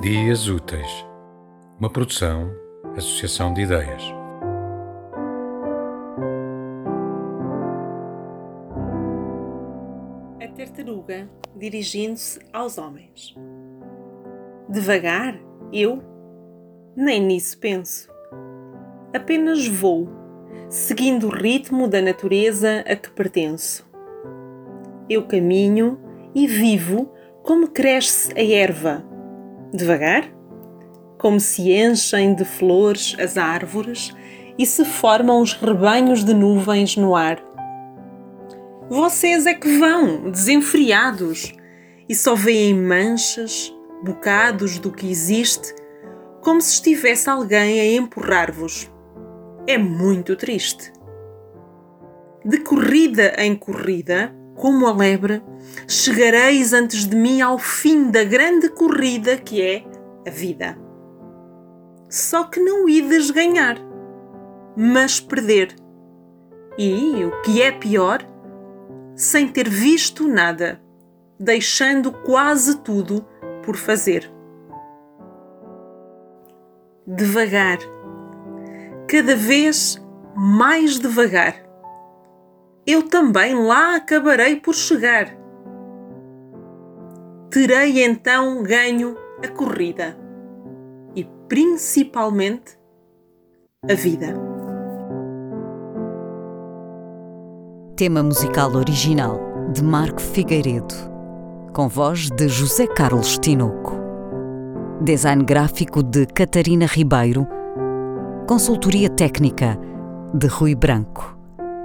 Dias Úteis, uma produção, associação de ideias. A tartaruga dirigindo-se aos homens. Devagar, eu nem nisso penso. Apenas vou, seguindo o ritmo da natureza a que pertenço. Eu caminho e vivo como cresce a erva, devagar, como se enchem de flores as árvores e se formam os rebanhos de nuvens no ar. Vocês é que vão, desenfreados, e só veem manchas, bocados do que existe, como se estivesse alguém a empurrar-vos. É muito triste. De corrida em corrida, como a lebre, chegareis antes de mim ao fim da grande corrida que é a vida. Só que não ides ganhar, mas perder. E, o que é pior, sem ter visto nada, deixando quase tudo por fazer. Devagar, cada vez mais devagar eu também lá acabarei por chegar. Terei então ganho a corrida e principalmente a vida. Tema musical original de Marco Figueiredo, com voz de José Carlos Tinoco. Design gráfico de Catarina Ribeiro. Consultoria técnica de Rui Branco.